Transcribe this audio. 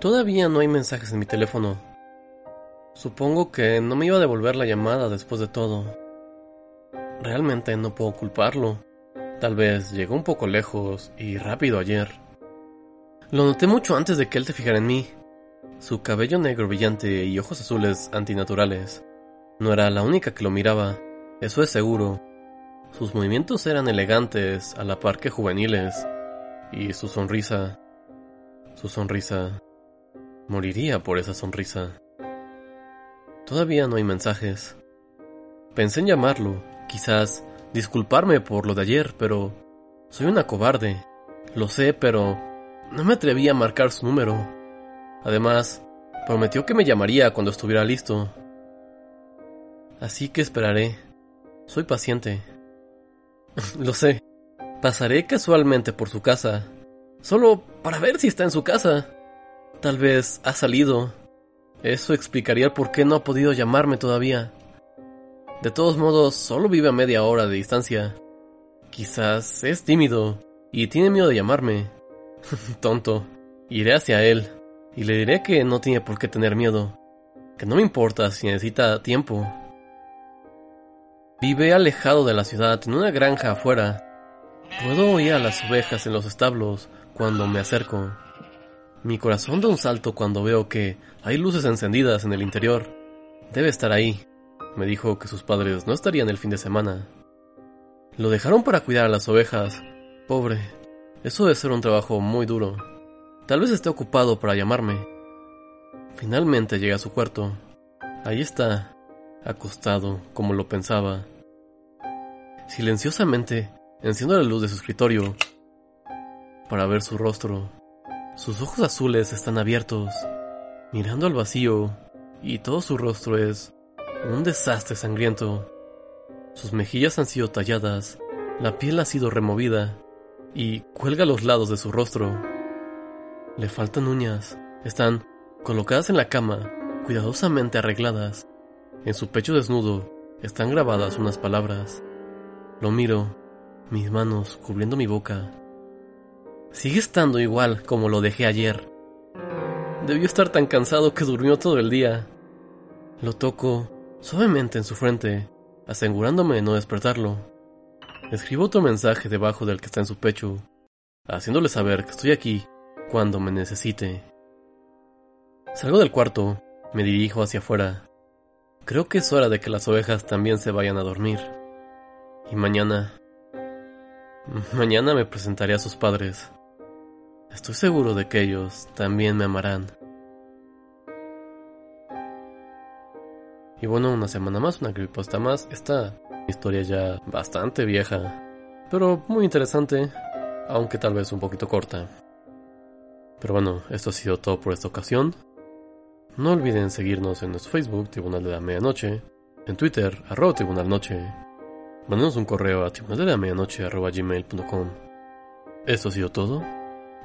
Todavía no hay mensajes en mi teléfono. Supongo que no me iba a devolver la llamada después de todo. Realmente no puedo culparlo. Tal vez llegó un poco lejos y rápido ayer. Lo noté mucho antes de que él te fijara en mí. Su cabello negro brillante y ojos azules antinaturales. No era la única que lo miraba, eso es seguro. Sus movimientos eran elegantes a la par que juveniles. Y su sonrisa... Su sonrisa... Moriría por esa sonrisa. Todavía no hay mensajes. Pensé en llamarlo, quizás disculparme por lo de ayer, pero soy una cobarde. Lo sé, pero no me atreví a marcar su número. Además, prometió que me llamaría cuando estuviera listo. Así que esperaré. Soy paciente. lo sé. Pasaré casualmente por su casa, solo para ver si está en su casa. Tal vez ha salido. Eso explicaría por qué no ha podido llamarme todavía. De todos modos, solo vive a media hora de distancia. Quizás es tímido y tiene miedo de llamarme. Tonto. Iré hacia él y le diré que no tiene por qué tener miedo. Que no me importa si necesita tiempo. Vive alejado de la ciudad en una granja afuera. Puedo oír a las ovejas en los establos cuando me acerco. Mi corazón da un salto cuando veo que hay luces encendidas en el interior. Debe estar ahí. Me dijo que sus padres no estarían el fin de semana. Lo dejaron para cuidar a las ovejas. Pobre. Eso debe ser un trabajo muy duro. Tal vez esté ocupado para llamarme. Finalmente llega a su cuarto. Ahí está, acostado, como lo pensaba. Silenciosamente, enciendo la luz de su escritorio para ver su rostro. Sus ojos azules están abiertos, mirando al vacío, y todo su rostro es un desastre sangriento. Sus mejillas han sido talladas, la piel ha sido removida, y cuelga a los lados de su rostro. Le faltan uñas, están colocadas en la cama, cuidadosamente arregladas. En su pecho desnudo están grabadas unas palabras. Lo miro, mis manos cubriendo mi boca. Sigue estando igual como lo dejé ayer. Debió estar tan cansado que durmió todo el día. Lo toco suavemente en su frente, asegurándome de no despertarlo. Escribo otro mensaje debajo del que está en su pecho, haciéndole saber que estoy aquí cuando me necesite. Salgo del cuarto, me dirijo hacia afuera. Creo que es hora de que las ovejas también se vayan a dormir. Y mañana... Mañana me presentaré a sus padres. Estoy seguro de que ellos también me amarán. Y bueno, una semana más, una creepypasta más. Esta historia ya bastante vieja, pero muy interesante, aunque tal vez un poquito corta. Pero bueno, esto ha sido todo por esta ocasión. No olviden seguirnos en nuestro Facebook, Tribunal de la Medianoche, en Twitter, arroba Tribunal Noche. Mándanos un correo a tribunal de la medianoche gmail.com. Esto ha sido todo.